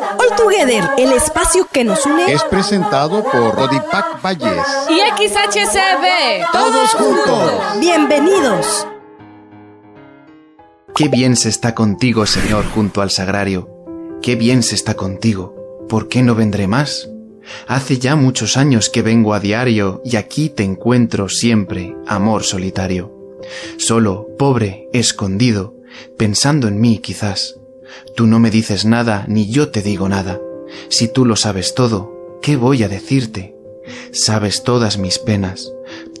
All Together, el espacio que nos une, es presentado por Rodipac Valles y XHCB. Todos juntos. Bienvenidos. Qué bien se está contigo, Señor, junto al sagrario. Qué bien se está contigo. ¿Por qué no vendré más? Hace ya muchos años que vengo a diario y aquí te encuentro siempre, amor solitario. Solo, pobre, escondido, pensando en mí quizás. Tú no me dices nada ni yo te digo nada. Si tú lo sabes todo, ¿qué voy a decirte? Sabes todas mis penas,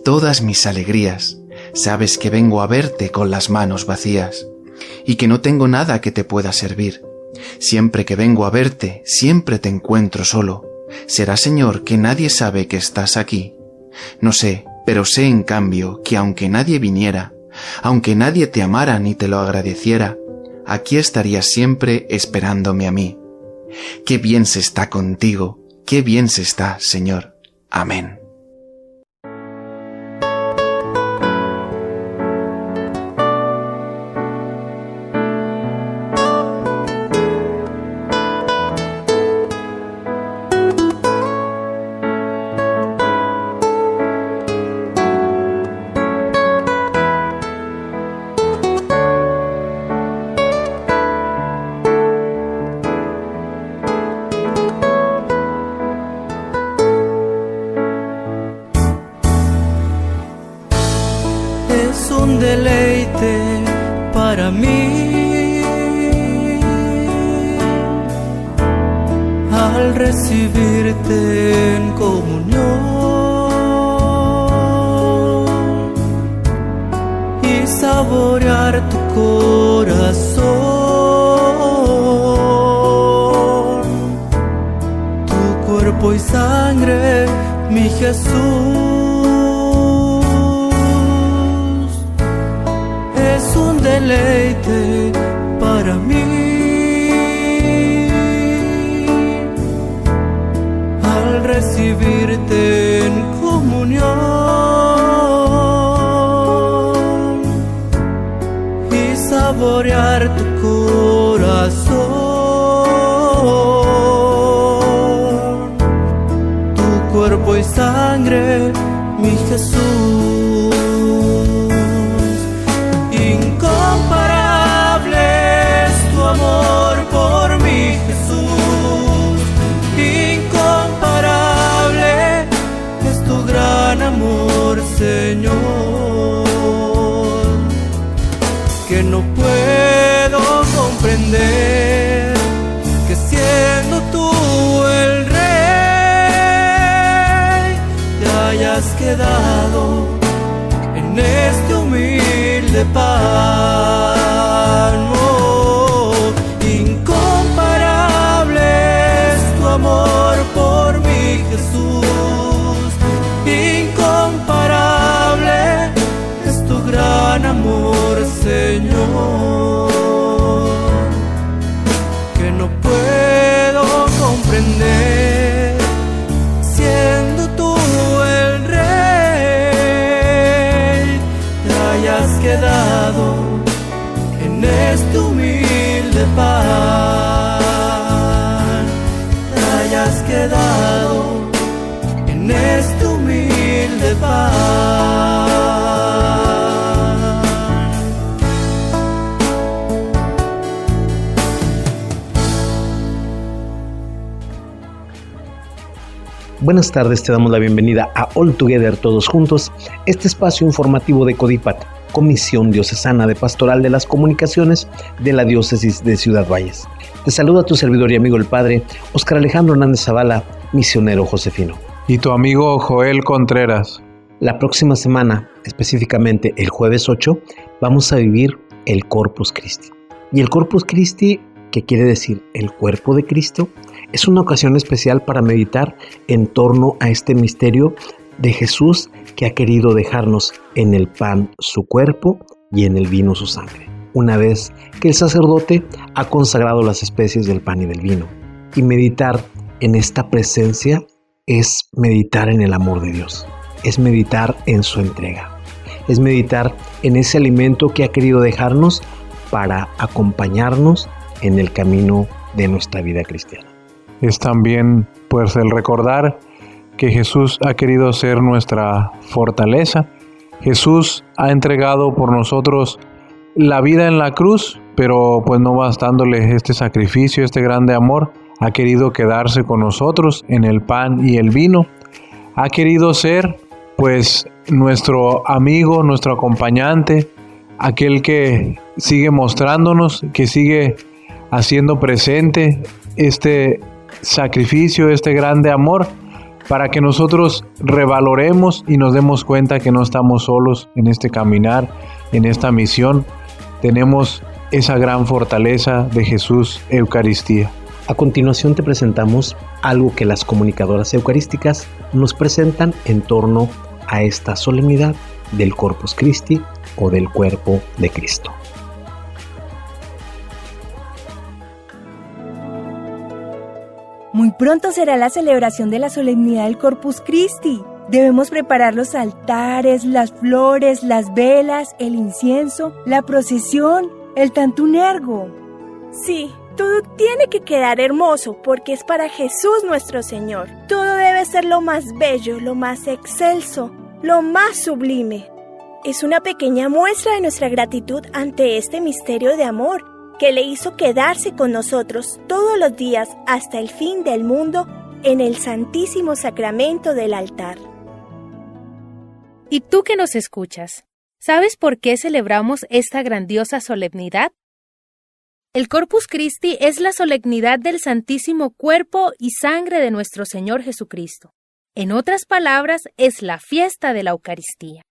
todas mis alegrías. Sabes que vengo a verte con las manos vacías y que no tengo nada que te pueda servir. Siempre que vengo a verte, siempre te encuentro solo. Será, Señor, que nadie sabe que estás aquí. No sé, pero sé en cambio que aunque nadie viniera, aunque nadie te amara ni te lo agradeciera, aquí estarías siempre esperándome a mí. Qué bien se está contigo, qué bien se está, Señor. Amén. saborear tu corazón. Tu cuerpo y sangre, mi Jesús, es un deleite tu corazón, tu cuerpo y sangre, mi Jesús. Incomparable es tu amor por mi Jesús. Incomparable es tu gran amor, Señor no puedo comprender que siendo tú el rey te hayas quedado en este humilde paz. Señor, que no puedo comprender, siendo tú el rey, te hayas quedado en este humilde pan, te hayas quedado en este humilde pan. Buenas tardes, te damos la bienvenida a All Together Todos Juntos, este espacio informativo de Codipat, Comisión Diocesana de Pastoral de las Comunicaciones de la Diócesis de Ciudad Valles. Te saluda tu servidor y amigo el Padre Oscar Alejandro Hernández Zavala, misionero josefino. Y tu amigo Joel Contreras. La próxima semana, específicamente el jueves 8, vamos a vivir el Corpus Christi. Y el Corpus Christi, que quiere decir el cuerpo de Cristo, es una ocasión especial para meditar en torno a este misterio de Jesús que ha querido dejarnos en el pan su cuerpo y en el vino su sangre, una vez que el sacerdote ha consagrado las especies del pan y del vino. Y meditar en esta presencia es meditar en el amor de Dios, es meditar en su entrega, es meditar en ese alimento que ha querido dejarnos para acompañarnos en el camino de nuestra vida cristiana. Es también pues el recordar que Jesús ha querido ser nuestra fortaleza. Jesús ha entregado por nosotros la vida en la cruz, pero pues no bastándole este sacrificio, este grande amor, ha querido quedarse con nosotros en el pan y el vino. Ha querido ser pues nuestro amigo, nuestro acompañante, aquel que sigue mostrándonos, que sigue haciendo presente este sacrificio, este grande amor, para que nosotros revaloremos y nos demos cuenta que no estamos solos en este caminar, en esta misión. Tenemos esa gran fortaleza de Jesús Eucaristía. A continuación te presentamos algo que las comunicadoras eucarísticas nos presentan en torno a esta solemnidad del Corpus Christi o del cuerpo de Cristo. Pronto será la celebración de la solemnidad del Corpus Christi. Debemos preparar los altares, las flores, las velas, el incienso, la procesión, el tantunergo. Sí, todo tiene que quedar hermoso porque es para Jesús nuestro Señor. Todo debe ser lo más bello, lo más excelso, lo más sublime. Es una pequeña muestra de nuestra gratitud ante este misterio de amor que le hizo quedarse con nosotros todos los días hasta el fin del mundo en el Santísimo Sacramento del altar. ¿Y tú que nos escuchas? ¿Sabes por qué celebramos esta grandiosa solemnidad? El Corpus Christi es la solemnidad del Santísimo Cuerpo y Sangre de nuestro Señor Jesucristo. En otras palabras, es la fiesta de la Eucaristía.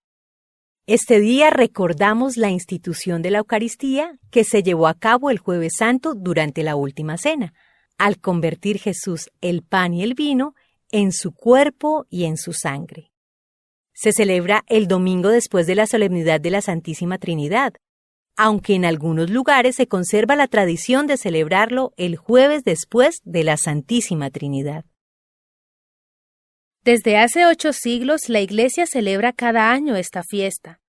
Este día recordamos la institución de la Eucaristía que se llevó a cabo el jueves santo durante la última cena, al convertir Jesús el pan y el vino en su cuerpo y en su sangre. Se celebra el domingo después de la solemnidad de la Santísima Trinidad, aunque en algunos lugares se conserva la tradición de celebrarlo el jueves después de la Santísima Trinidad. Desde hace ocho siglos la Iglesia celebra cada año esta fiesta.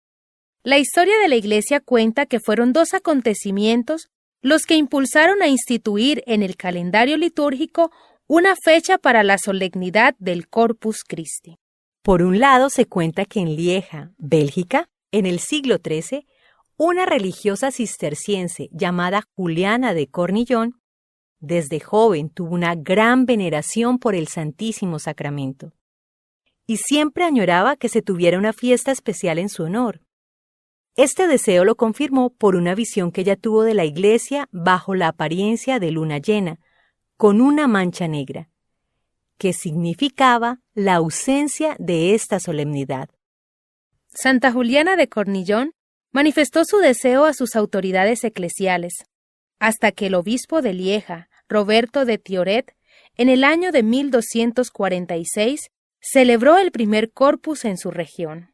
La historia de la Iglesia cuenta que fueron dos acontecimientos los que impulsaron a instituir en el calendario litúrgico una fecha para la solemnidad del Corpus Christi. Por un lado, se cuenta que en Lieja, Bélgica, en el siglo XIII, una religiosa cisterciense llamada Juliana de Cornillón, desde joven tuvo una gran veneración por el Santísimo Sacramento y siempre añoraba que se tuviera una fiesta especial en su honor. Este deseo lo confirmó por una visión que ella tuvo de la iglesia bajo la apariencia de luna llena, con una mancha negra, que significaba la ausencia de esta solemnidad. Santa Juliana de Cornillón manifestó su deseo a sus autoridades eclesiales, hasta que el obispo de Lieja, Roberto de Tioret, en el año de 1246, celebró el primer corpus en su región.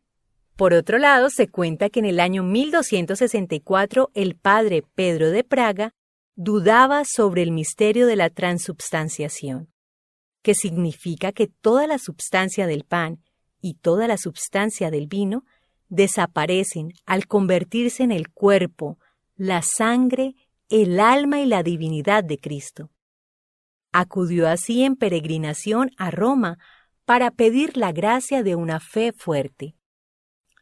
Por otro lado, se cuenta que en el año 1264 el padre Pedro de Praga dudaba sobre el misterio de la transubstanciación, que significa que toda la substancia del pan y toda la substancia del vino desaparecen al convertirse en el cuerpo, la sangre, el alma y la divinidad de Cristo. Acudió así en peregrinación a Roma para pedir la gracia de una fe fuerte.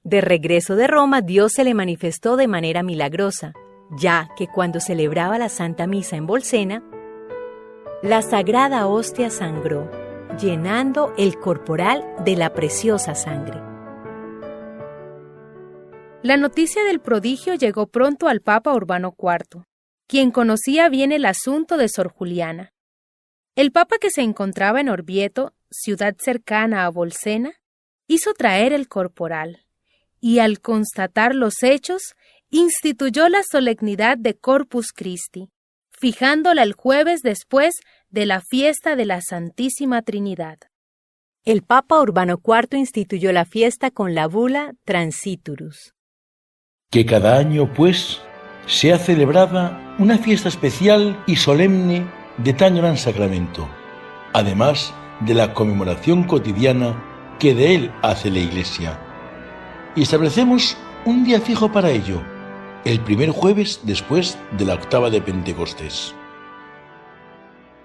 De regreso de Roma, Dios se le manifestó de manera milagrosa, ya que cuando celebraba la Santa Misa en Bolsena, la sagrada hostia sangró, llenando el corporal de la preciosa sangre. La noticia del prodigio llegó pronto al Papa Urbano IV, quien conocía bien el asunto de Sor Juliana. El Papa que se encontraba en Orvieto, ciudad cercana a Bolsena, hizo traer el corporal, y al constatar los hechos, instituyó la solemnidad de Corpus Christi, fijándola el jueves después de la fiesta de la Santísima Trinidad. El Papa Urbano IV instituyó la fiesta con la bula Transiturus que cada año, pues, sea celebrada una fiesta especial y solemne de tan gran sacramento, además de la conmemoración cotidiana que de él hace la Iglesia. Y establecemos un día fijo para ello, el primer jueves después de la octava de Pentecostés.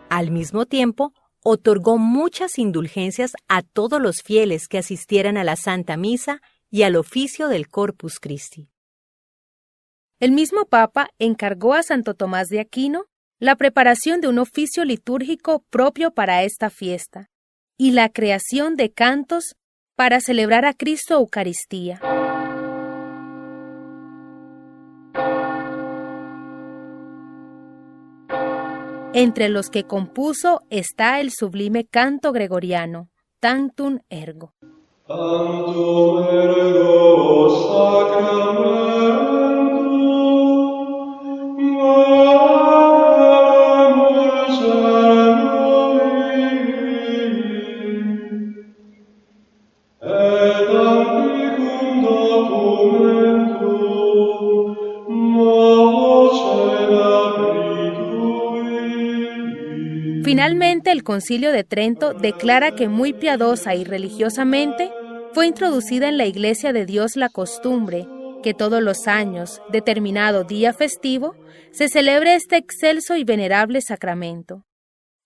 Al mismo tiempo, otorgó muchas indulgencias a todos los fieles que asistieran a la Santa Misa y al oficio del Corpus Christi. El mismo Papa encargó a Santo Tomás de Aquino la preparación de un oficio litúrgico propio para esta fiesta y la creación de cantos para celebrar a Cristo Eucaristía. entre los que compuso está el sublime canto gregoriano, Tantum Ergo. El Concilio de Trento declara que muy piadosa y religiosamente fue introducida en la Iglesia de Dios la costumbre que todos los años, determinado día festivo, se celebre este excelso y venerable sacramento.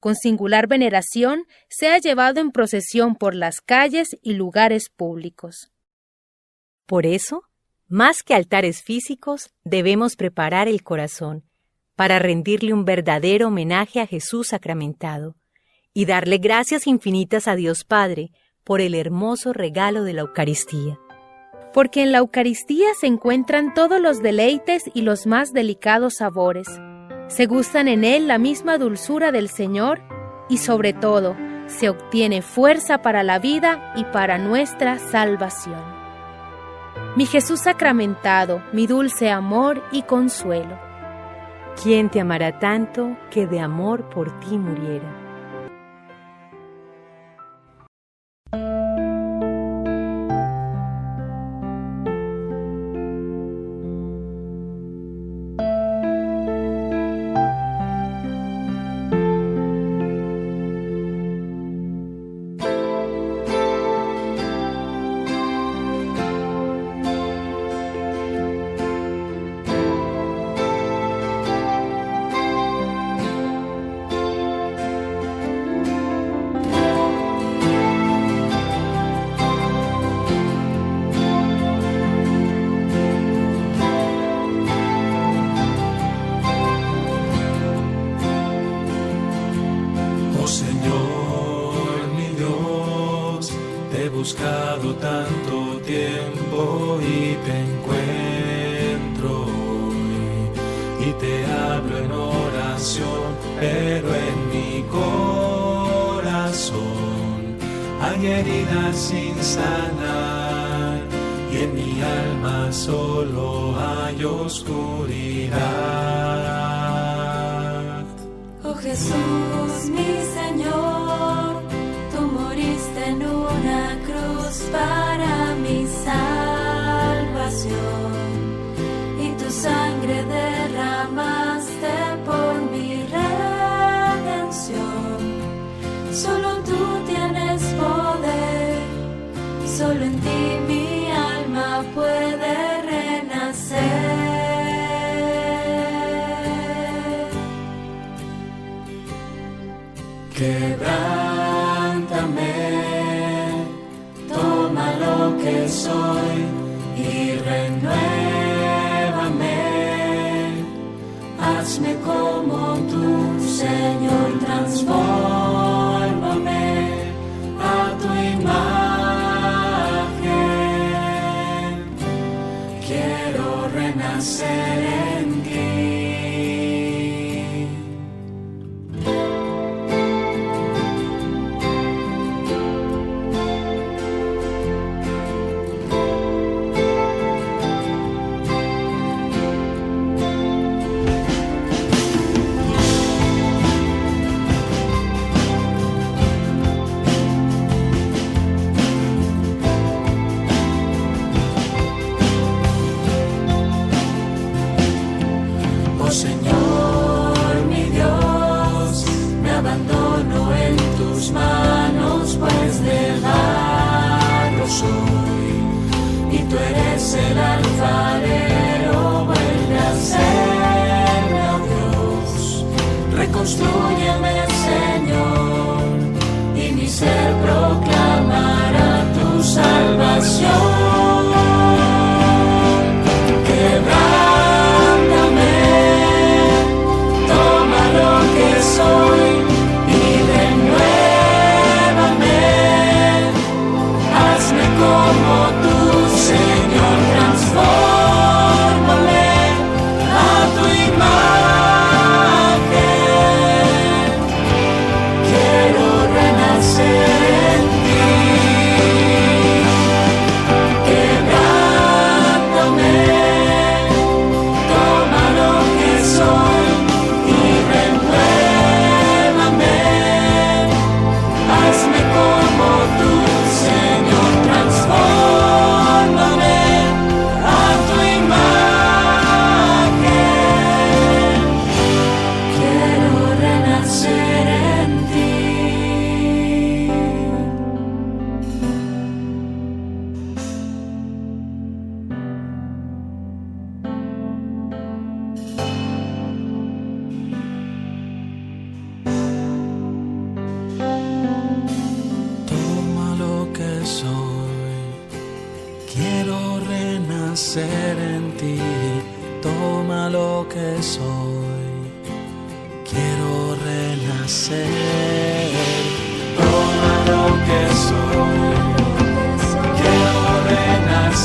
Con singular veneración se ha llevado en procesión por las calles y lugares públicos. Por eso, más que altares físicos, debemos preparar el corazón para rendirle un verdadero homenaje a Jesús sacramentado y darle gracias infinitas a Dios Padre por el hermoso regalo de la Eucaristía. Porque en la Eucaristía se encuentran todos los deleites y los más delicados sabores. Se gustan en él la misma dulzura del Señor y sobre todo se obtiene fuerza para la vida y para nuestra salvación. Mi Jesús sacramentado, mi dulce amor y consuelo ¿Quién te amará tanto que de amor por ti muriera? Para mi salvación Señor,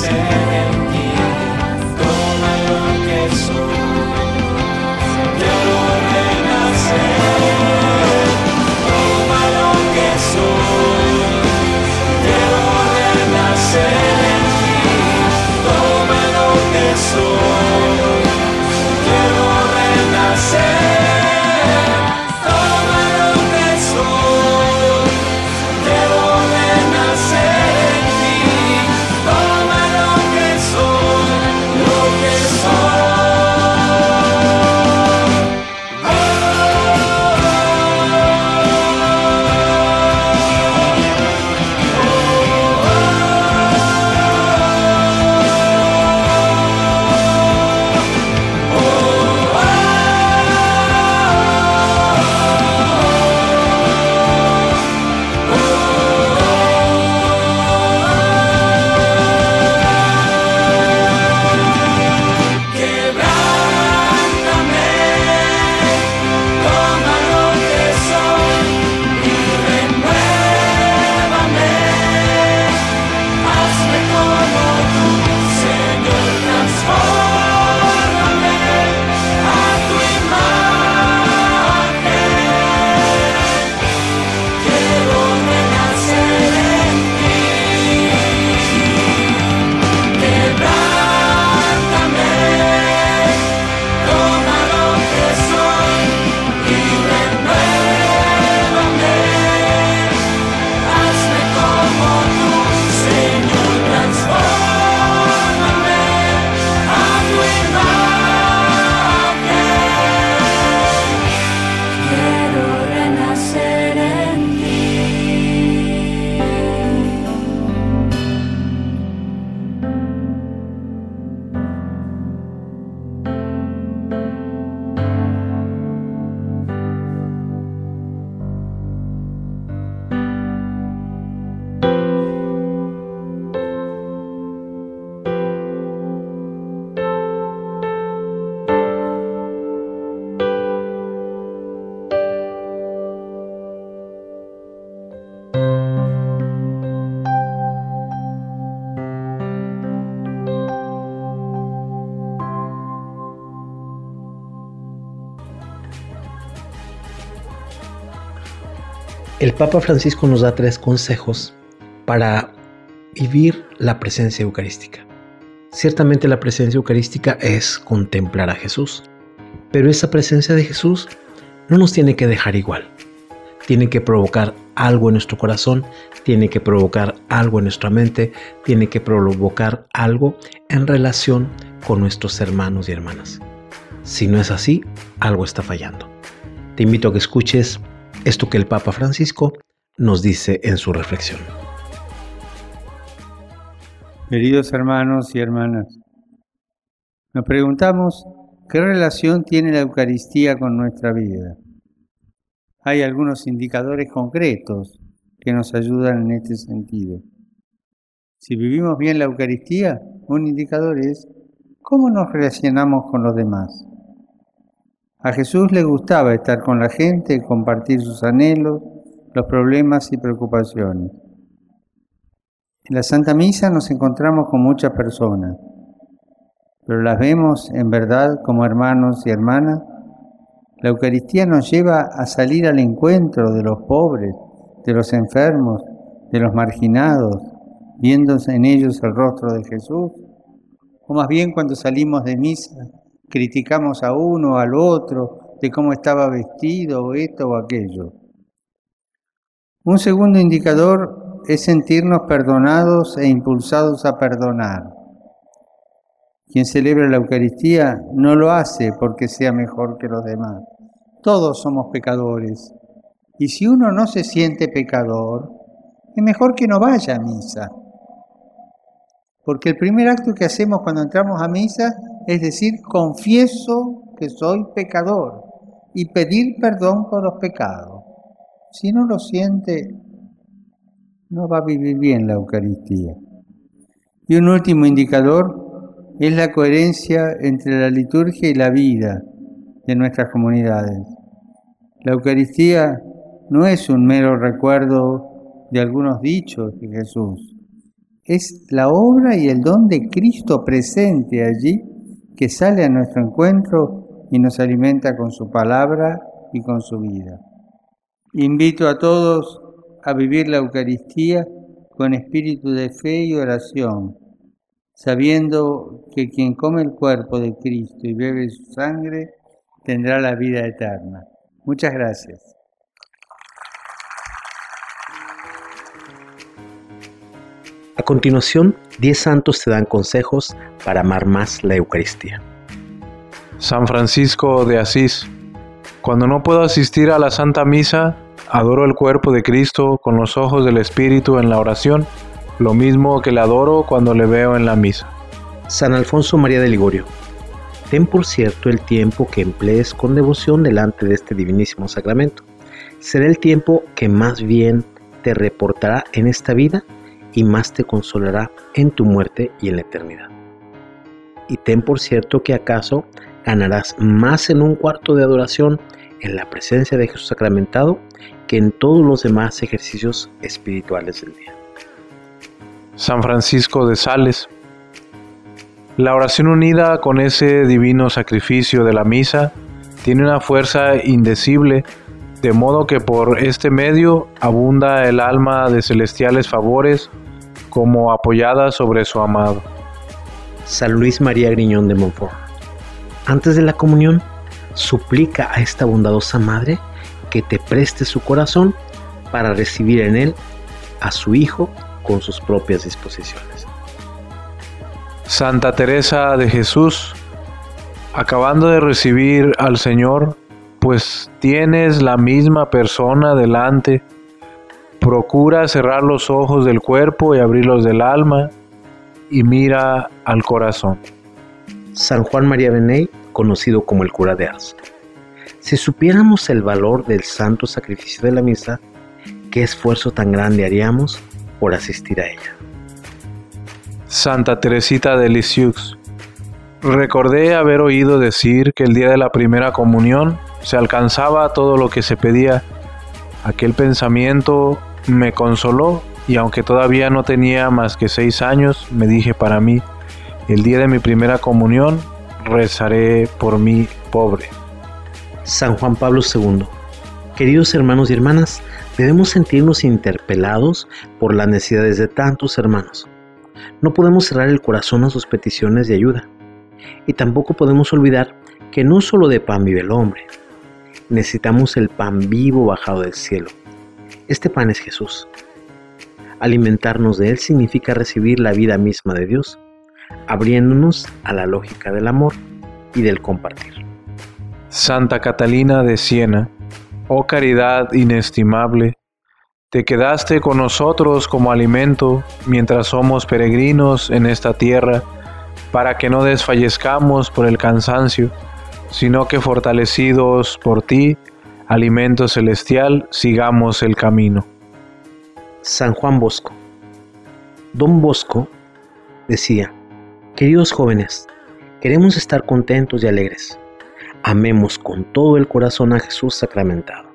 said. El Papa Francisco nos da tres consejos para vivir la presencia eucarística. Ciertamente la presencia eucarística es contemplar a Jesús, pero esa presencia de Jesús no nos tiene que dejar igual. Tiene que provocar algo en nuestro corazón, tiene que provocar algo en nuestra mente, tiene que provocar algo en relación con nuestros hermanos y hermanas. Si no es así, algo está fallando. Te invito a que escuches esto que el Papa Francisco nos dice en su reflexión. Queridos hermanos y hermanas, nos preguntamos qué relación tiene la Eucaristía con nuestra vida. Hay algunos indicadores concretos que nos ayudan en este sentido. Si vivimos bien la Eucaristía, un indicador es cómo nos relacionamos con los demás. A Jesús le gustaba estar con la gente, compartir sus anhelos, los problemas y preocupaciones. En la Santa Misa nos encontramos con muchas personas, pero las vemos en verdad como hermanos y hermanas. La Eucaristía nos lleva a salir al encuentro de los pobres, de los enfermos, de los marginados, viendo en ellos el rostro de Jesús. O más bien cuando salimos de misa, criticamos a uno, al otro, de cómo estaba vestido, o esto o aquello. Un segundo indicador es sentirnos perdonados e impulsados a perdonar. Quien celebra la Eucaristía no lo hace porque sea mejor que los demás. Todos somos pecadores. Y si uno no se siente pecador, es mejor que no vaya a misa. Porque el primer acto que hacemos cuando entramos a misa es decir, confieso que soy pecador y pedir perdón por los pecados. Si no lo siente, no va a vivir bien la Eucaristía. Y un último indicador es la coherencia entre la liturgia y la vida de nuestras comunidades. La Eucaristía no es un mero recuerdo de algunos dichos de Jesús, es la obra y el don de Cristo presente allí que sale a nuestro encuentro y nos alimenta con su palabra y con su vida. Invito a todos a vivir la Eucaristía con espíritu de fe y oración, sabiendo que quien come el cuerpo de Cristo y bebe su sangre tendrá la vida eterna. Muchas gracias. A continuación, 10 santos te dan consejos para amar más la Eucaristía. San Francisco de Asís. Cuando no puedo asistir a la Santa Misa, adoro el cuerpo de Cristo con los ojos del Espíritu en la oración, lo mismo que le adoro cuando le veo en la misa. San Alfonso María de Ligorio. Ten por cierto el tiempo que emplees con devoción delante de este divinísimo sacramento. Será el tiempo que más bien te reportará en esta vida y más te consolará en tu muerte y en la eternidad. Y ten por cierto que acaso ganarás más en un cuarto de adoración en la presencia de Jesús sacramentado que en todos los demás ejercicios espirituales del día. San Francisco de Sales. La oración unida con ese divino sacrificio de la misa tiene una fuerza indecible, de modo que por este medio abunda el alma de celestiales favores como apoyada sobre su amado. San Luis María Griñón de Montfort. Antes de la comunión, suplica a esta bondadosa madre que te preste su corazón para recibir en él a su Hijo con sus propias disposiciones. Santa Teresa de Jesús, acabando de recibir al Señor, pues tienes la misma persona delante, procura cerrar los ojos del cuerpo y abrirlos del alma y mira al corazón. San Juan María Beney, conocido como el cura de Ars. Si supiéramos el valor del santo sacrificio de la misa, qué esfuerzo tan grande haríamos por asistir a ella. Santa Teresita de Lisieux. Recordé haber oído decir que el día de la primera comunión se alcanzaba todo lo que se pedía. Aquel pensamiento me consoló y aunque todavía no tenía más que seis años, me dije para mí, el día de mi primera comunión rezaré por mí pobre. San Juan Pablo II. Queridos hermanos y hermanas, debemos sentirnos interpelados por las necesidades de tantos hermanos. No podemos cerrar el corazón a sus peticiones de ayuda. Y tampoco podemos olvidar que no solo de pan vive el hombre. Necesitamos el pan vivo bajado del cielo. Este pan es Jesús. Alimentarnos de Él significa recibir la vida misma de Dios, abriéndonos a la lógica del amor y del compartir. Santa Catalina de Siena, oh caridad inestimable, te quedaste con nosotros como alimento mientras somos peregrinos en esta tierra, para que no desfallezcamos por el cansancio, sino que fortalecidos por ti, alimento celestial, sigamos el camino. San Juan Bosco. Don Bosco decía, queridos jóvenes, queremos estar contentos y alegres. Amemos con todo el corazón a Jesús sacramentado.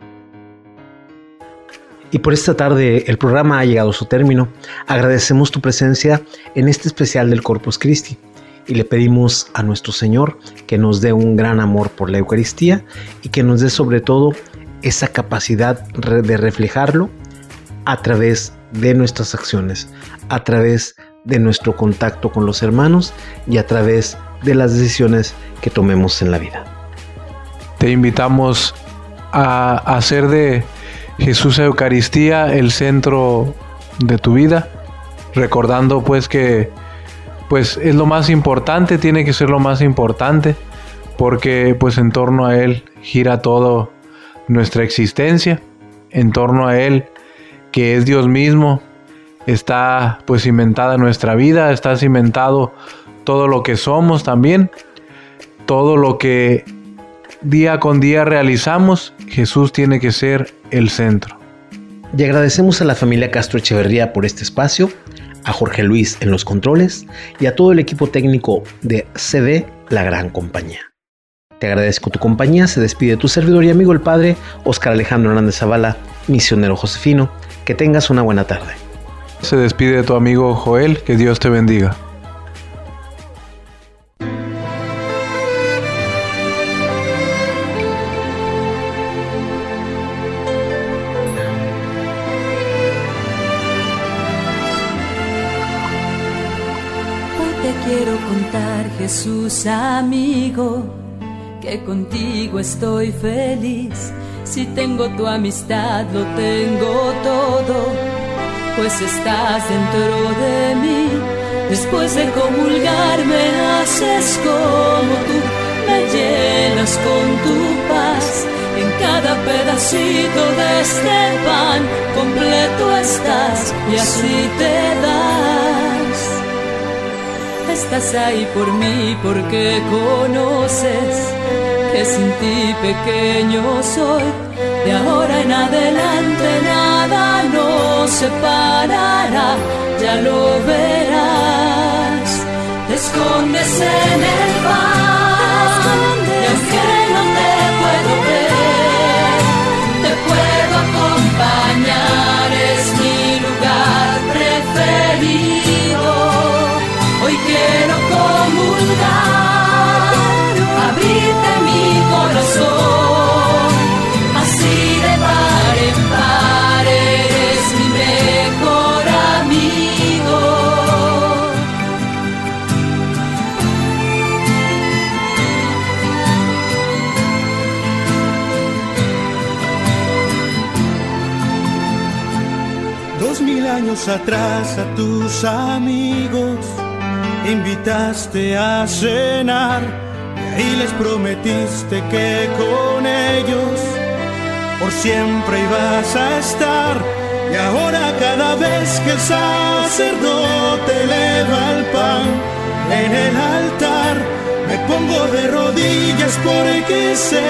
Y por esta tarde el programa ha llegado a su término. Agradecemos tu presencia en este especial del Corpus Christi y le pedimos a nuestro Señor que nos dé un gran amor por la Eucaristía y que nos dé sobre todo esa capacidad de reflejarlo a través de nuestras acciones, a través de nuestro contacto con los hermanos y a través de las decisiones que tomemos en la vida. Te invitamos a hacer de Jesús Eucaristía el centro de tu vida, recordando pues que pues es lo más importante, tiene que ser lo más importante, porque pues en torno a Él gira todo nuestra existencia, en torno a Él que es Dios mismo, está pues cimentada nuestra vida, está cimentado todo lo que somos también, todo lo que día con día realizamos, Jesús tiene que ser el centro. Y agradecemos a la familia Castro Echeverría por este espacio, a Jorge Luis en los controles y a todo el equipo técnico de CD La Gran Compañía. Te agradezco tu compañía, se despide tu servidor y amigo el padre Oscar Alejandro Hernández Zavala, misionero Josefino. Que tengas una buena tarde. Se despide tu amigo Joel, que Dios te bendiga. Jesús amigo, que contigo estoy feliz. Si tengo tu amistad, lo tengo todo, pues estás dentro de mí. Después de comulgar me haces como tú, me llenas con tu paz. En cada pedacito de este pan completo estás y así te das. Estás ahí por mí porque conoces que sin ti pequeño soy. De ahora en adelante nada nos separará, ya lo verás. Te escondes en el pan, años atrás a tus amigos invitaste a cenar y ahí les prometiste que con ellos por siempre ibas a estar. Y ahora cada vez que el sacerdote eleva el pan en el altar, me pongo de rodillas porque sé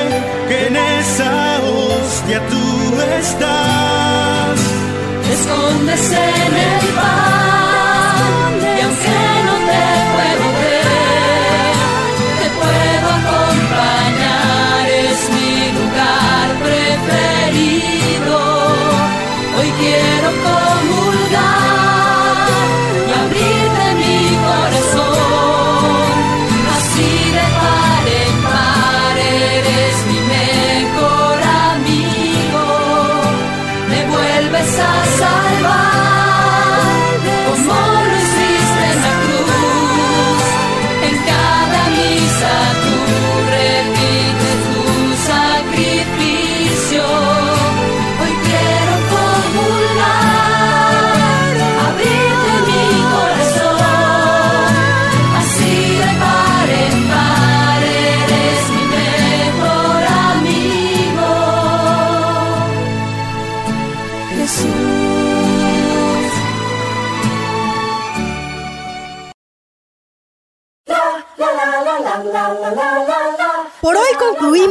que en esa hostia tú estás. Te escondes en el pan. Y aunque no te puedo ver, te puedo acompañar, es mi lugar preferido. Hoy quiero comulgar